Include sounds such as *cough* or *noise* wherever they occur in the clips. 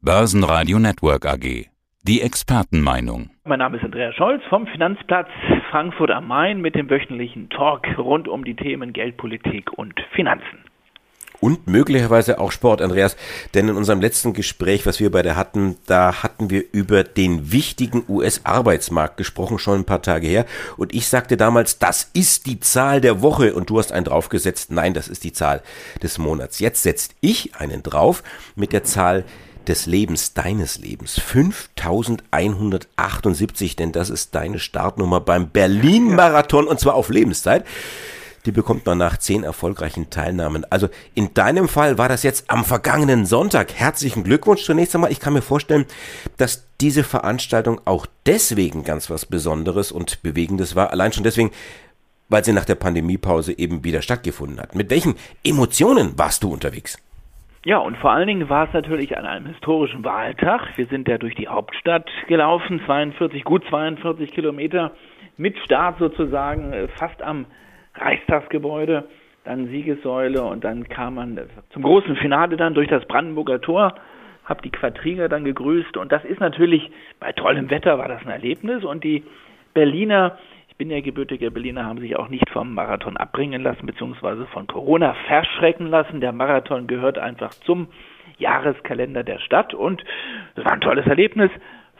Börsenradio Network AG. Die Expertenmeinung. Mein Name ist Andreas Scholz vom Finanzplatz Frankfurt am Main mit dem wöchentlichen Talk rund um die Themen Geldpolitik und Finanzen und möglicherweise auch Sport, Andreas. Denn in unserem letzten Gespräch, was wir beide hatten, da hatten wir über den wichtigen US-Arbeitsmarkt gesprochen, schon ein paar Tage her. Und ich sagte damals, das ist die Zahl der Woche. Und du hast einen draufgesetzt, nein, das ist die Zahl des Monats. Jetzt setzt ich einen drauf mit der Zahl des Lebens, deines Lebens. 5178, denn das ist deine Startnummer beim Berlin-Marathon und zwar auf Lebenszeit die bekommt man nach zehn erfolgreichen Teilnahmen. Also in deinem Fall war das jetzt am vergangenen Sonntag. Herzlichen Glückwunsch zunächst einmal. Ich kann mir vorstellen, dass diese Veranstaltung auch deswegen ganz was Besonderes und Bewegendes war. Allein schon deswegen, weil sie nach der Pandemiepause eben wieder stattgefunden hat. Mit welchen Emotionen warst du unterwegs? Ja, und vor allen Dingen war es natürlich an einem historischen Wahltag. Wir sind ja durch die Hauptstadt gelaufen, 42, gut 42 Kilometer mit Start sozusagen äh, fast am Reichstagsgebäude, dann Siegessäule und dann kam man zum großen Finale dann durch das Brandenburger Tor, habe die Quadriga dann gegrüßt. Und das ist natürlich, bei tollem Wetter war das ein Erlebnis. Und die Berliner, bin ja gebürtiger Berliner, haben sich auch nicht vom Marathon abbringen lassen, beziehungsweise von Corona verschrecken lassen. Der Marathon gehört einfach zum Jahreskalender der Stadt und es war ein tolles Erlebnis.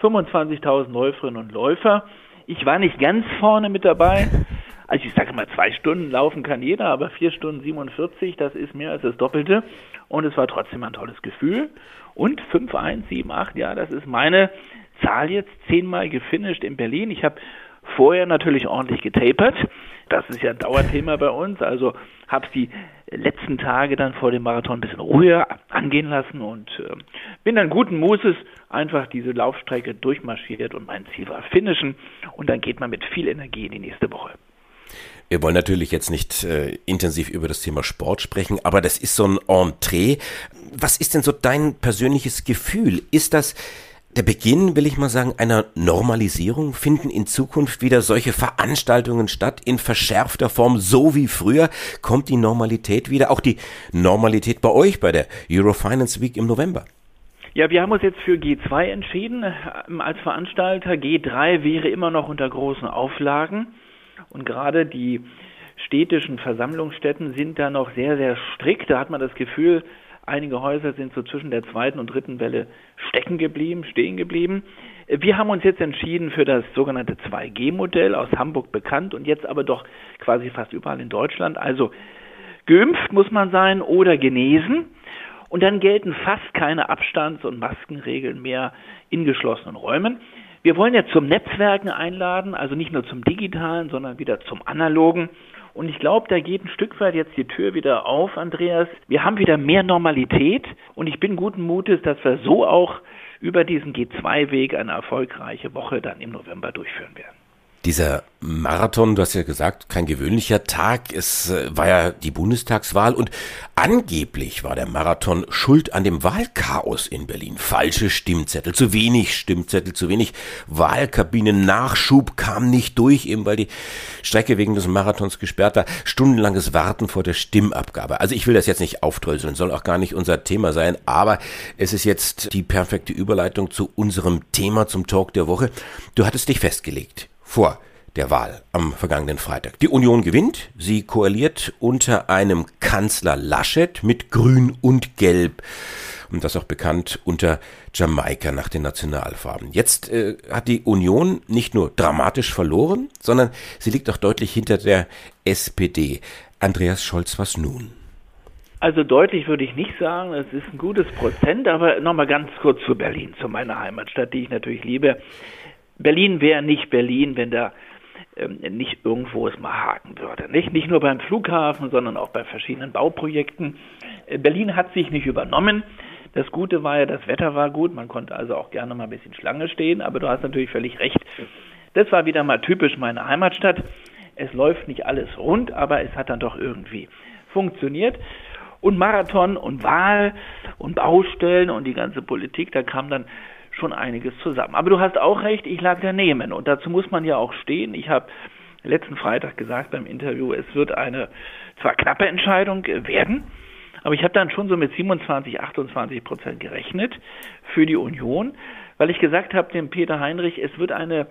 25.000 Läuferinnen und Läufer. Ich war nicht ganz vorne mit dabei, also ich sage mal, zwei Stunden laufen kann jeder, aber vier Stunden 47, das ist mehr als das Doppelte. Und es war trotzdem ein tolles Gefühl. Und 5, 1, 7, 8, ja, das ist meine Zahl jetzt zehnmal gefinisht in Berlin. Ich habe vorher natürlich ordentlich getapert. Das ist ja ein Dauerthema bei uns. Also habe es die letzten Tage dann vor dem Marathon ein bisschen ruhiger angehen lassen und äh, bin dann guten Mutes einfach diese Laufstrecke durchmarschiert und mein Ziel war finishen. Und dann geht man mit viel Energie in die nächste Woche. Wir wollen natürlich jetzt nicht äh, intensiv über das Thema Sport sprechen, aber das ist so ein Entree. Was ist denn so dein persönliches Gefühl? Ist das der Beginn, will ich mal sagen, einer Normalisierung? Finden in Zukunft wieder solche Veranstaltungen statt in verschärfter Form, so wie früher? Kommt die Normalität wieder? Auch die Normalität bei euch, bei der Eurofinance Week im November? Ja, wir haben uns jetzt für G2 entschieden ähm, als Veranstalter. G3 wäre immer noch unter großen Auflagen. Und gerade die städtischen Versammlungsstätten sind da noch sehr, sehr strikt. Da hat man das Gefühl, einige Häuser sind so zwischen der zweiten und dritten Welle stecken geblieben, stehen geblieben. Wir haben uns jetzt entschieden für das sogenannte 2G-Modell, aus Hamburg bekannt und jetzt aber doch quasi fast überall in Deutschland. Also geimpft muss man sein oder genesen. Und dann gelten fast keine Abstands- und Maskenregeln mehr in geschlossenen Räumen. Wir wollen ja zum Netzwerken einladen, also nicht nur zum digitalen, sondern wieder zum analogen. Und ich glaube, da geht ein Stück weit jetzt die Tür wieder auf, Andreas. Wir haben wieder mehr Normalität und ich bin guten Mutes, dass wir so auch über diesen G2-Weg eine erfolgreiche Woche dann im November durchführen werden. Dieser Marathon, du hast ja gesagt, kein gewöhnlicher Tag. Es äh, war ja die Bundestagswahl und angeblich war der Marathon schuld an dem Wahlchaos in Berlin. Falsche Stimmzettel, zu wenig Stimmzettel, zu wenig Wahlkabinen, Nachschub kam nicht durch, eben weil die Strecke wegen des Marathons gesperrt war. Stundenlanges Warten vor der Stimmabgabe. Also ich will das jetzt nicht aufdröseln, soll auch gar nicht unser Thema sein, aber es ist jetzt die perfekte Überleitung zu unserem Thema, zum Talk der Woche. Du hattest dich festgelegt vor der Wahl am vergangenen Freitag. Die Union gewinnt, sie koaliert unter einem Kanzler Laschet mit Grün und Gelb und das auch bekannt unter Jamaika nach den Nationalfarben. Jetzt äh, hat die Union nicht nur dramatisch verloren, sondern sie liegt auch deutlich hinter der SPD. Andreas Scholz, was nun? Also deutlich würde ich nicht sagen, es ist ein gutes Prozent, aber nochmal ganz kurz zu Berlin, zu meiner Heimatstadt, die ich natürlich liebe. Berlin wäre nicht Berlin, wenn da ähm, nicht irgendwo es mal haken würde. Nicht? nicht nur beim Flughafen, sondern auch bei verschiedenen Bauprojekten. Äh, Berlin hat sich nicht übernommen. Das Gute war ja, das Wetter war gut, man konnte also auch gerne mal ein bisschen Schlange stehen, aber du hast natürlich völlig recht. Das war wieder mal typisch meine Heimatstadt. Es läuft nicht alles rund, aber es hat dann doch irgendwie funktioniert. Und Marathon und Wahl und Baustellen und die ganze Politik, da kam dann schon einiges zusammen. Aber du hast auch recht, ich lag daneben und dazu muss man ja auch stehen. Ich habe letzten Freitag gesagt beim Interview, es wird eine zwar knappe Entscheidung werden, Aber ich habe dann schon so mit 27, 28 Prozent gerechnet für die Union, weil ich gesagt habe dem Peter Heinrich, es wird eine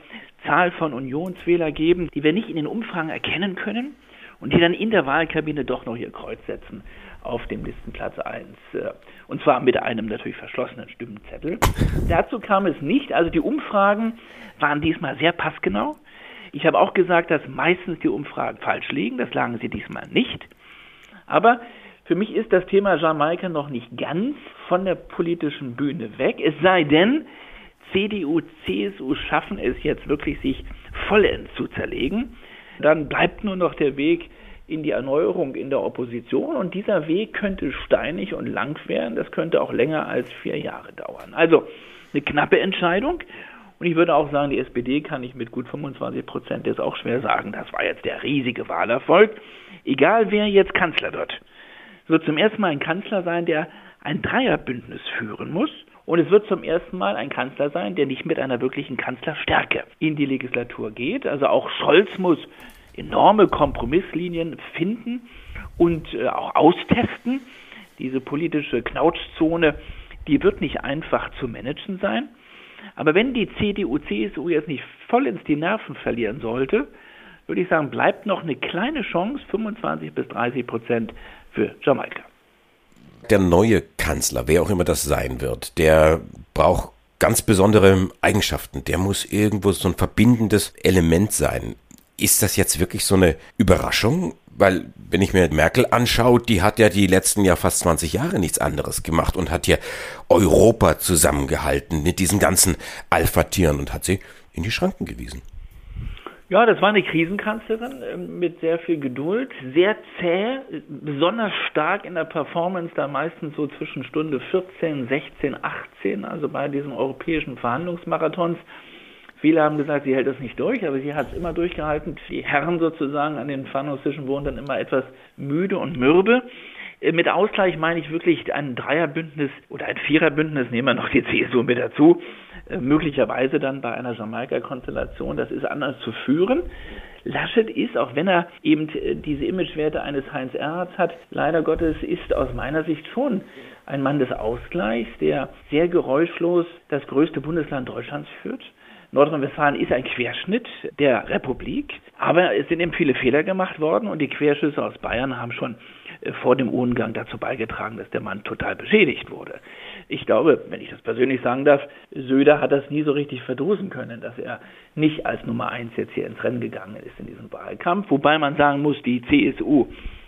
Zahl von Unionswähler geben, die wir nicht in den Umfragen erkennen können und die dann in der Wahlkabine doch noch ihr Kreuz setzen auf dem Listenplatz 1. Äh, und zwar mit einem natürlich verschlossenen Stimmenzettel. *laughs* Dazu kam es nicht. Also die Umfragen waren diesmal sehr passgenau. Ich habe auch gesagt, dass meistens die Umfragen falsch liegen. Das lagen sie diesmal nicht. Aber für mich ist das Thema Jamaika noch nicht ganz von der politischen Bühne weg. Es sei denn, CDU, CSU schaffen es jetzt wirklich, sich vollends zu zerlegen. Dann bleibt nur noch der Weg in die Erneuerung in der Opposition und dieser Weg könnte steinig und lang werden. Das könnte auch länger als vier Jahre dauern. Also eine knappe Entscheidung. Und ich würde auch sagen, die SPD kann ich mit gut 25 Prozent jetzt auch schwer sagen, das war jetzt der riesige Wahlerfolg. Egal wer jetzt Kanzler wird, wird zum ersten Mal ein Kanzler sein, der ein Dreierbündnis führen muss. Und es wird zum ersten Mal ein Kanzler sein, der nicht mit einer wirklichen Kanzlerstärke in die Legislatur geht. Also auch Scholz muss enorme Kompromisslinien finden und äh, auch austesten. Diese politische Knautschzone, die wird nicht einfach zu managen sein. Aber wenn die CDU, CSU jetzt nicht vollends die Nerven verlieren sollte, würde ich sagen, bleibt noch eine kleine Chance, 25 bis 30 Prozent für Jamaika. Der neue Kanzler, wer auch immer das sein wird, der braucht ganz besondere Eigenschaften. Der muss irgendwo so ein verbindendes Element sein. Ist das jetzt wirklich so eine Überraschung? Weil, wenn ich mir Merkel anschaue, die hat ja die letzten ja fast 20 Jahre nichts anderes gemacht und hat hier Europa zusammengehalten mit diesen ganzen Alpha-Tieren und hat sie in die Schranken gewiesen. Ja, das war eine Krisenkanzlerin ähm, mit sehr viel Geduld, sehr zäh, besonders stark in der Performance, da meistens so zwischen Stunde 14, 16, 18, also bei diesen europäischen Verhandlungsmarathons. Viele haben gesagt, sie hält das nicht durch, aber sie hat es immer durchgehalten. Die Herren sozusagen an den Pfannhaussischen wurden dann immer etwas müde und mürbe. Äh, mit Ausgleich meine ich wirklich ein Dreierbündnis oder ein Viererbündnis, nehmen wir noch die CSU mit dazu, äh, möglicherweise dann bei einer Jamaika-Konstellation, das ist anders zu führen. Laschet ist, auch wenn er eben äh, diese Imagewerte eines Heinz Erhardt hat, leider Gottes ist aus meiner Sicht schon ein Mann des Ausgleichs, der sehr geräuschlos das größte Bundesland Deutschlands führt. Nordrhein-Westfalen ist ein Querschnitt der Republik, aber es sind eben viele Fehler gemacht worden und die Querschüsse aus Bayern haben schon äh, vor dem Urngang dazu beigetragen, dass der Mann total beschädigt wurde. Ich glaube, wenn ich das persönlich sagen darf, Söder hat das nie so richtig verdrusen können, dass er nicht als Nummer eins jetzt hier ins Rennen gegangen ist in diesem Wahlkampf. Wobei man sagen muss, die CSU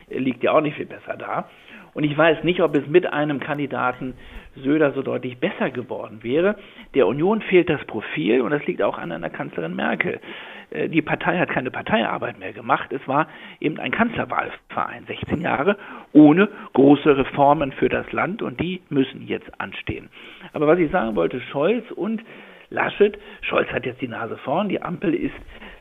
liegt ja auch nicht viel besser da. Und ich weiß nicht, ob es mit einem Kandidaten Söder so deutlich besser geworden wäre. Der Union fehlt das Profil und das liegt auch an einer Kanzlerin Merkel. Äh, die Partei hat keine Parteiarbeit mehr gemacht. Es war eben ein Kanzlerwahlverein, 16 Jahre, ohne große Reformen für das Land und die müssen jetzt anstehen. Aber was ich sagen wollte, Scholz und Laschet, Scholz hat jetzt die Nase vorn, die Ampel ist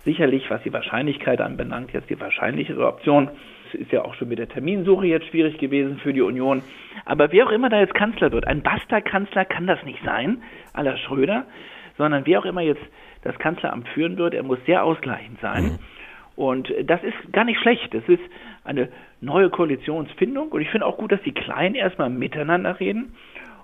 sicherlich, was die Wahrscheinlichkeit anbelangt, jetzt die wahrscheinlichere Option. Ist ja auch schon mit der Terminsuche jetzt schwierig gewesen für die Union. Aber wer auch immer da jetzt Kanzler wird, ein Basta-Kanzler kann das nicht sein, aller Schröder, sondern wer auch immer jetzt das Kanzleramt führen wird, er muss sehr ausgleichend sein. Mhm. Und das ist gar nicht schlecht. Das ist eine neue Koalitionsfindung. Und ich finde auch gut, dass die Kleinen erstmal miteinander reden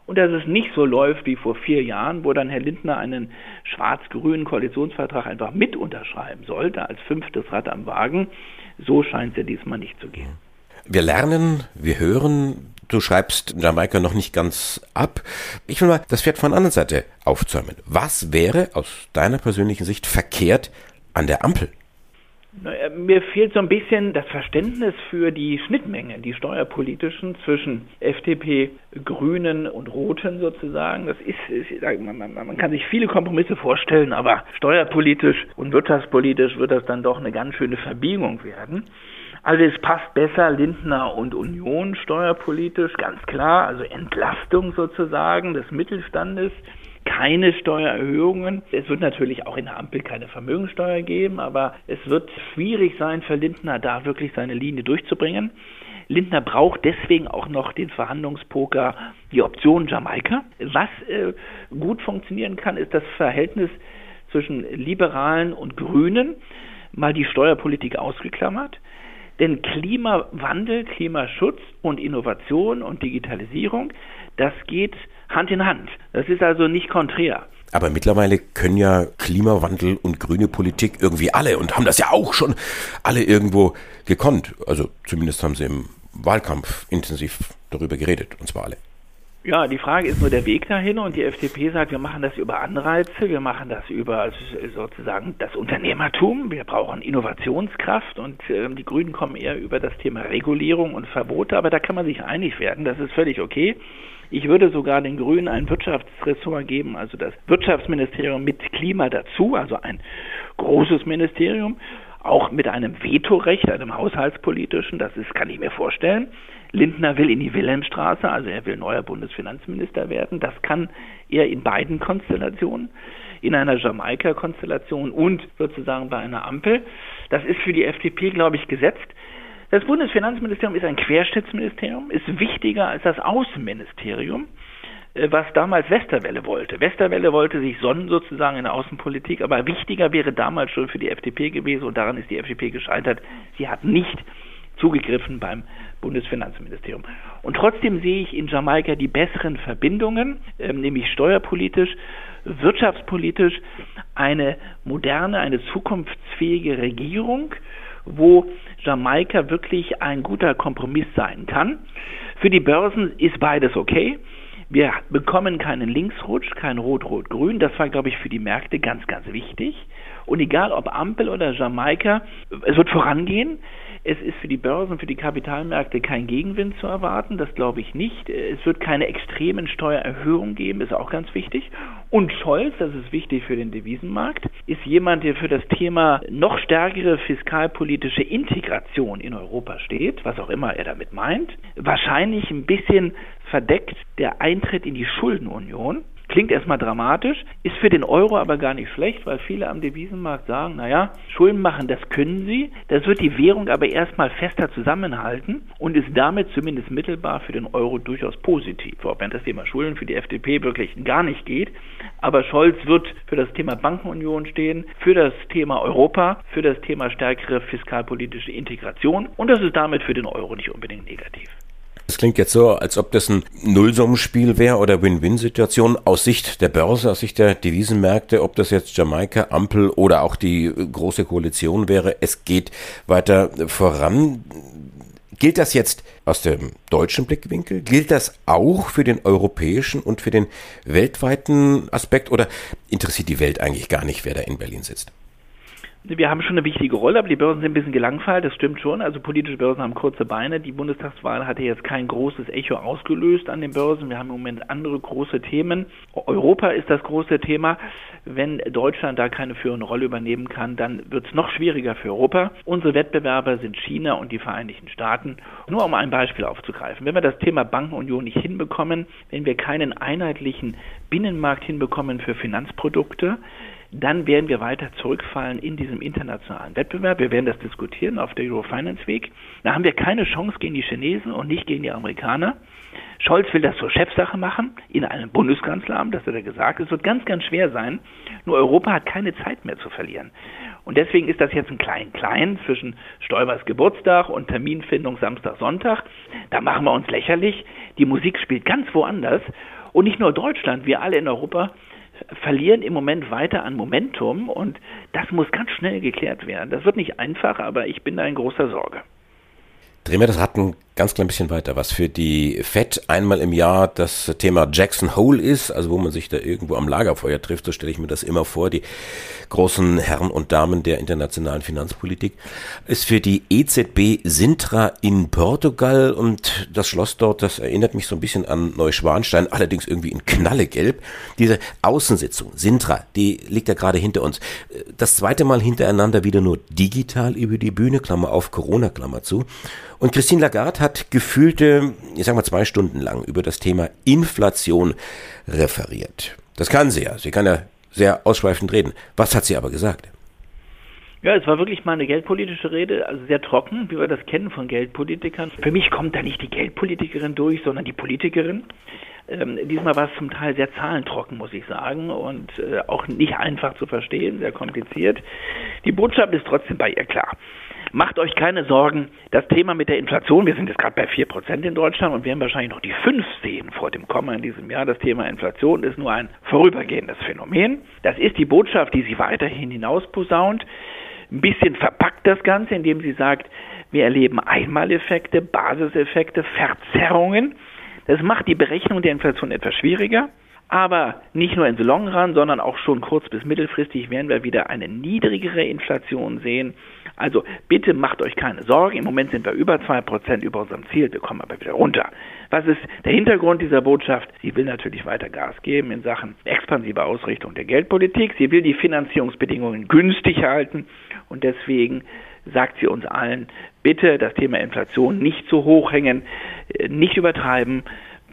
und dass es nicht so läuft wie vor vier Jahren, wo dann Herr Lindner einen schwarz-grünen Koalitionsvertrag einfach mit unterschreiben sollte, als fünftes Rad am Wagen. So scheint es ja diesmal nicht zu gehen. Wir lernen, wir hören, du schreibst Jamaika noch nicht ganz ab. Ich will mal das Pferd von der anderen Seite aufzäumen. Was wäre aus deiner persönlichen Sicht verkehrt an der Ampel? Mir fehlt so ein bisschen das Verständnis für die Schnittmengen, die steuerpolitischen zwischen FDP, Grünen und Roten sozusagen. Das ist, ist man, kann sich viele Kompromisse vorstellen, aber steuerpolitisch und wirtschaftspolitisch wird das dann doch eine ganz schöne Verbiegung werden. Also es passt besser Lindner und Union steuerpolitisch, ganz klar, also Entlastung sozusagen des Mittelstandes keine Steuererhöhungen. Es wird natürlich auch in der Ampel keine Vermögensteuer geben, aber es wird schwierig sein für Lindner, da wirklich seine Linie durchzubringen. Lindner braucht deswegen auch noch den Verhandlungspoker, die Option Jamaika. Was äh, gut funktionieren kann, ist das Verhältnis zwischen Liberalen und Grünen, mal die Steuerpolitik ausgeklammert. Denn Klimawandel, Klimaschutz und Innovation und Digitalisierung, das geht Hand in Hand. Das ist also nicht konträr. Aber mittlerweile können ja Klimawandel und grüne Politik irgendwie alle und haben das ja auch schon alle irgendwo gekonnt. Also zumindest haben sie im Wahlkampf intensiv darüber geredet, und zwar alle. Ja, die Frage ist nur der Weg dahin und die FDP sagt, wir machen das über Anreize, wir machen das über sozusagen das Unternehmertum, wir brauchen Innovationskraft und äh, die Grünen kommen eher über das Thema Regulierung und Verbote, aber da kann man sich einig werden, das ist völlig okay. Ich würde sogar den Grünen ein Wirtschaftsressort geben, also das Wirtschaftsministerium mit Klima dazu, also ein großes Ministerium, auch mit einem Vetorecht, einem haushaltspolitischen, das ist, kann ich mir vorstellen. Lindner will in die Wilhelmstraße, also er will neuer Bundesfinanzminister werden. Das kann er in beiden Konstellationen, in einer Jamaika-Konstellation und sozusagen bei einer Ampel. Das ist für die FDP, glaube ich, gesetzt. Das Bundesfinanzministerium ist ein Querschnittsministerium, ist wichtiger als das Außenministerium, was damals Westerwelle wollte. Westerwelle wollte sich sonnen sozusagen in der Außenpolitik, aber wichtiger wäre damals schon für die FDP gewesen und daran ist die FDP gescheitert. Sie hat nicht zugegriffen beim Bundesfinanzministerium. Und trotzdem sehe ich in Jamaika die besseren Verbindungen, ähm, nämlich steuerpolitisch, wirtschaftspolitisch, eine moderne, eine zukunftsfähige Regierung, wo Jamaika wirklich ein guter Kompromiss sein kann. Für die Börsen ist beides okay. Wir bekommen keinen Linksrutsch, kein Rot-Rot-Grün. Das war, glaube ich, für die Märkte ganz, ganz wichtig. Und egal ob Ampel oder Jamaika, es wird vorangehen. Es ist für die Börsen, für die Kapitalmärkte kein Gegenwind zu erwarten, das glaube ich nicht. Es wird keine extremen Steuererhöhungen geben, ist auch ganz wichtig. Und Scholz, das ist wichtig für den Devisenmarkt, ist jemand, der für das Thema noch stärkere fiskalpolitische Integration in Europa steht, was auch immer er damit meint. Wahrscheinlich ein bisschen verdeckt der Eintritt in die Schuldenunion. Klingt erstmal dramatisch, ist für den Euro aber gar nicht schlecht, weil viele am Devisenmarkt sagen, naja, Schulden machen, das können sie. Das wird die Währung aber erstmal fester zusammenhalten und ist damit zumindest mittelbar für den Euro durchaus positiv. Auch wenn das Thema Schulden für die FDP wirklich gar nicht geht. Aber Scholz wird für das Thema Bankenunion stehen, für das Thema Europa, für das Thema stärkere fiskalpolitische Integration und das ist damit für den Euro nicht unbedingt negativ. Das klingt jetzt so, als ob das ein Nullsummenspiel wäre oder Win-Win-Situation aus Sicht der Börse, aus Sicht der Devisenmärkte, ob das jetzt Jamaika, Ampel oder auch die große Koalition wäre. Es geht weiter voran. Gilt das jetzt aus dem deutschen Blickwinkel? Gilt das auch für den europäischen und für den weltweiten Aspekt oder interessiert die Welt eigentlich gar nicht, wer da in Berlin sitzt? Wir haben schon eine wichtige Rolle, aber die Börsen sind ein bisschen gelangweilt, das stimmt schon. Also politische Börsen haben kurze Beine. Die Bundestagswahl hatte jetzt kein großes Echo ausgelöst an den Börsen. Wir haben im Moment andere große Themen. Europa ist das große Thema. Wenn Deutschland da keine führende Rolle übernehmen kann, dann wird es noch schwieriger für Europa. Unsere Wettbewerber sind China und die Vereinigten Staaten. Nur um ein Beispiel aufzugreifen. Wenn wir das Thema Bankenunion nicht hinbekommen, wenn wir keinen einheitlichen Binnenmarkt hinbekommen für Finanzprodukte, dann werden wir weiter zurückfallen in diesem internationalen Wettbewerb. Wir werden das diskutieren auf der Eurofinance Week. Da haben wir keine Chance gegen die Chinesen und nicht gegen die Amerikaner. Scholz will das zur Chefsache machen, in einem Bundeskanzleramt, das hat er gesagt. Es wird ganz, ganz schwer sein. Nur Europa hat keine Zeit mehr zu verlieren. Und deswegen ist das jetzt ein Klein-Klein zwischen Stoibers Geburtstag und Terminfindung Samstag, Sonntag. Da machen wir uns lächerlich. Die Musik spielt ganz woanders. Und nicht nur Deutschland, wir alle in Europa verlieren im Moment weiter an Momentum und das muss ganz schnell geklärt werden. Das wird nicht einfach, aber ich bin da in großer Sorge. Drehen wir das Rad ein ganz klein bisschen weiter, was für die FED einmal im Jahr das Thema Jackson Hole ist, also wo man sich da irgendwo am Lagerfeuer trifft, so stelle ich mir das immer vor, die großen Herren und Damen der internationalen Finanzpolitik, ist für die EZB Sintra in Portugal und das Schloss dort, das erinnert mich so ein bisschen an Neuschwanstein, allerdings irgendwie in knallegelb. Diese Außensitzung, Sintra, die liegt ja gerade hinter uns. Das zweite Mal hintereinander wieder nur digital über die Bühne, Klammer auf, Corona, Klammer zu. Und Christine Lagarde hat gefühlte, ich sag mal zwei Stunden lang über das Thema Inflation referiert. Das kann sie ja. Sie kann ja sehr ausschweifend reden. Was hat sie aber gesagt? Ja, es war wirklich mal eine geldpolitische Rede, also sehr trocken, wie wir das kennen von Geldpolitikern. Für mich kommt da nicht die Geldpolitikerin durch, sondern die Politikerin. Ähm, diesmal war es zum Teil sehr zahlentrocken, muss ich sagen, und äh, auch nicht einfach zu verstehen, sehr kompliziert. Die Botschaft ist trotzdem bei ihr klar. Macht euch keine Sorgen. Das Thema mit der Inflation, wir sind jetzt gerade bei 4% in Deutschland und werden wahrscheinlich noch die 5 sehen vor dem Komma in diesem Jahr. Das Thema Inflation ist nur ein vorübergehendes Phänomen. Das ist die Botschaft, die sie weiterhin hinausposaunt. Ein bisschen verpackt das Ganze, indem sie sagt, wir erleben Einmaleffekte, Basiseffekte, Verzerrungen. Das macht die Berechnung der Inflation etwas schwieriger. Aber nicht nur in the long run, sondern auch schon kurz- bis mittelfristig werden wir wieder eine niedrigere Inflation sehen. Also bitte macht euch keine Sorgen. Im Moment sind wir über 2% über unserem Ziel. Wir kommen aber wieder runter. Was ist der Hintergrund dieser Botschaft? Sie will natürlich weiter Gas geben in Sachen expansive Ausrichtung der Geldpolitik. Sie will die Finanzierungsbedingungen günstig halten. Und deswegen sagt sie uns allen, bitte das Thema Inflation nicht zu hoch hängen, nicht übertreiben,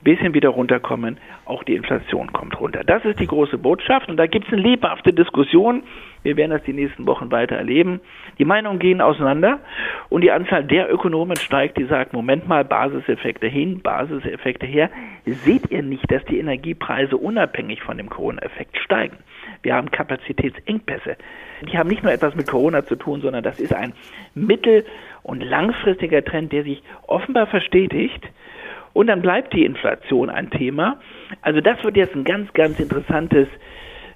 bisschen wieder runterkommen, auch die Inflation kommt runter. Das ist die große Botschaft und da gibt es eine lebhafte Diskussion. Wir werden das die nächsten Wochen weiter erleben. Die Meinungen gehen auseinander und die Anzahl der Ökonomen steigt, die sagen, Moment mal, Basiseffekte hin, Basiseffekte her. Seht ihr nicht, dass die Energiepreise unabhängig von dem Corona-Effekt steigen? Wir haben Kapazitätsengpässe. Die haben nicht nur etwas mit Corona zu tun, sondern das ist ein mittel- und langfristiger Trend, der sich offenbar verstetigt. Und dann bleibt die Inflation ein Thema. Also das wird jetzt ein ganz, ganz interessantes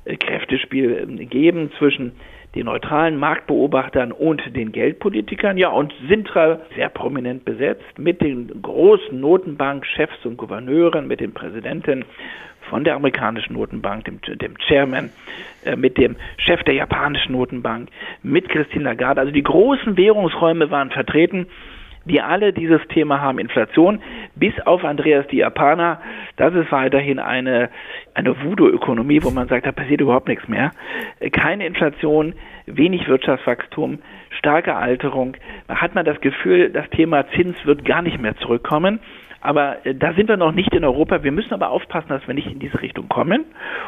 äh, Kräftespiel ähm, geben zwischen den neutralen Marktbeobachtern und den Geldpolitikern. Ja, und Sintra sehr prominent besetzt mit den großen Notenbankchefs und Gouverneuren, mit den Präsidenten von der amerikanischen Notenbank, dem, dem Chairman, äh, mit dem Chef der japanischen Notenbank, mit Christine Lagarde. Also die großen Währungsräume waren vertreten die alle dieses Thema haben, Inflation, bis auf Andreas die Japaner. Das ist weiterhin eine, eine Voodoo-Ökonomie, wo man sagt, da passiert überhaupt nichts mehr. Keine Inflation, wenig Wirtschaftswachstum, starke Alterung. Da hat man das Gefühl, das Thema Zins wird gar nicht mehr zurückkommen. Aber äh, da sind wir noch nicht in Europa. Wir müssen aber aufpassen, dass wir nicht in diese Richtung kommen.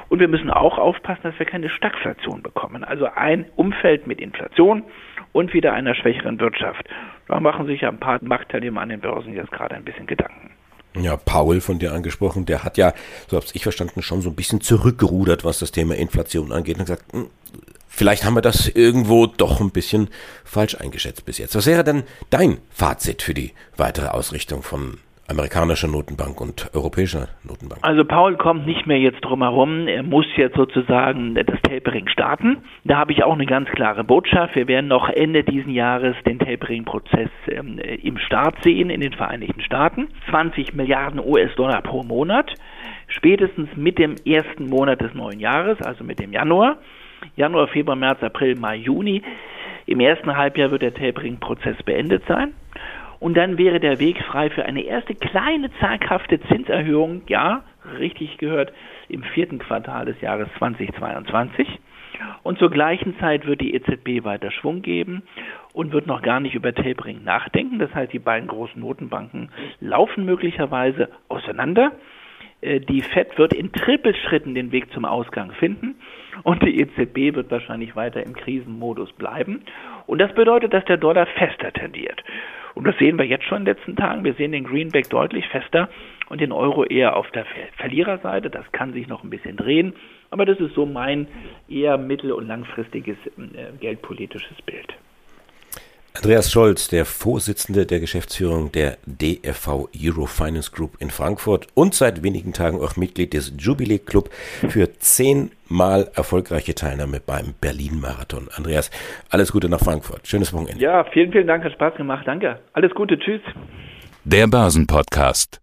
Und wir müssen auch aufpassen, dass wir keine Stagflation bekommen. Also ein Umfeld mit Inflation und wieder einer schwächeren Wirtschaft. Da machen sich ein paar Marktteilnehmer an den Börsen jetzt gerade ein bisschen Gedanken. Ja, Paul von dir angesprochen, der hat ja, so hab's ich verstanden, schon so ein bisschen zurückgerudert, was das Thema Inflation angeht und gesagt, hm, vielleicht haben wir das irgendwo doch ein bisschen falsch eingeschätzt bis jetzt. Was wäre denn dein Fazit für die weitere Ausrichtung von amerikanischer Notenbank und europäischer Notenbank. Also Paul kommt nicht mehr jetzt drum herum. Er muss jetzt sozusagen das Tapering starten. Da habe ich auch eine ganz klare Botschaft. Wir werden noch Ende diesen Jahres den Tapering-Prozess ähm, im Start sehen in den Vereinigten Staaten. 20 Milliarden US-Dollar pro Monat. Spätestens mit dem ersten Monat des neuen Jahres, also mit dem Januar. Januar, Februar, März, April, Mai, Juni. Im ersten Halbjahr wird der Tapering-Prozess beendet sein. Und dann wäre der Weg frei für eine erste kleine zaghafte Zinserhöhung, ja, richtig gehört, im vierten Quartal des Jahres 2022. Und zur gleichen Zeit wird die EZB weiter Schwung geben und wird noch gar nicht über Tapering nachdenken. Das heißt, die beiden großen Notenbanken laufen möglicherweise auseinander. Äh, die FED wird in Trippelschritten den Weg zum Ausgang finden und die EZB wird wahrscheinlich weiter im Krisenmodus bleiben. Und das bedeutet, dass der Dollar fester tendiert. Und das sehen wir jetzt schon in den letzten Tagen. Wir sehen den Greenback deutlich fester und den Euro eher auf der Verliererseite. Das kann sich noch ein bisschen drehen. Aber das ist so mein eher mittel- und langfristiges äh, geldpolitisches Bild. Andreas Scholz, der Vorsitzende der Geschäftsführung der DFV Eurofinance Group in Frankfurt und seit wenigen Tagen auch Mitglied des Jubilee Club für zehnmal erfolgreiche Teilnahme beim Berlin Marathon. Andreas, alles Gute nach Frankfurt. Schönes Wochenende. Ja, vielen, vielen Dank. Hat Spaß gemacht. Danke. Alles Gute. Tschüss. Der Börsenpodcast.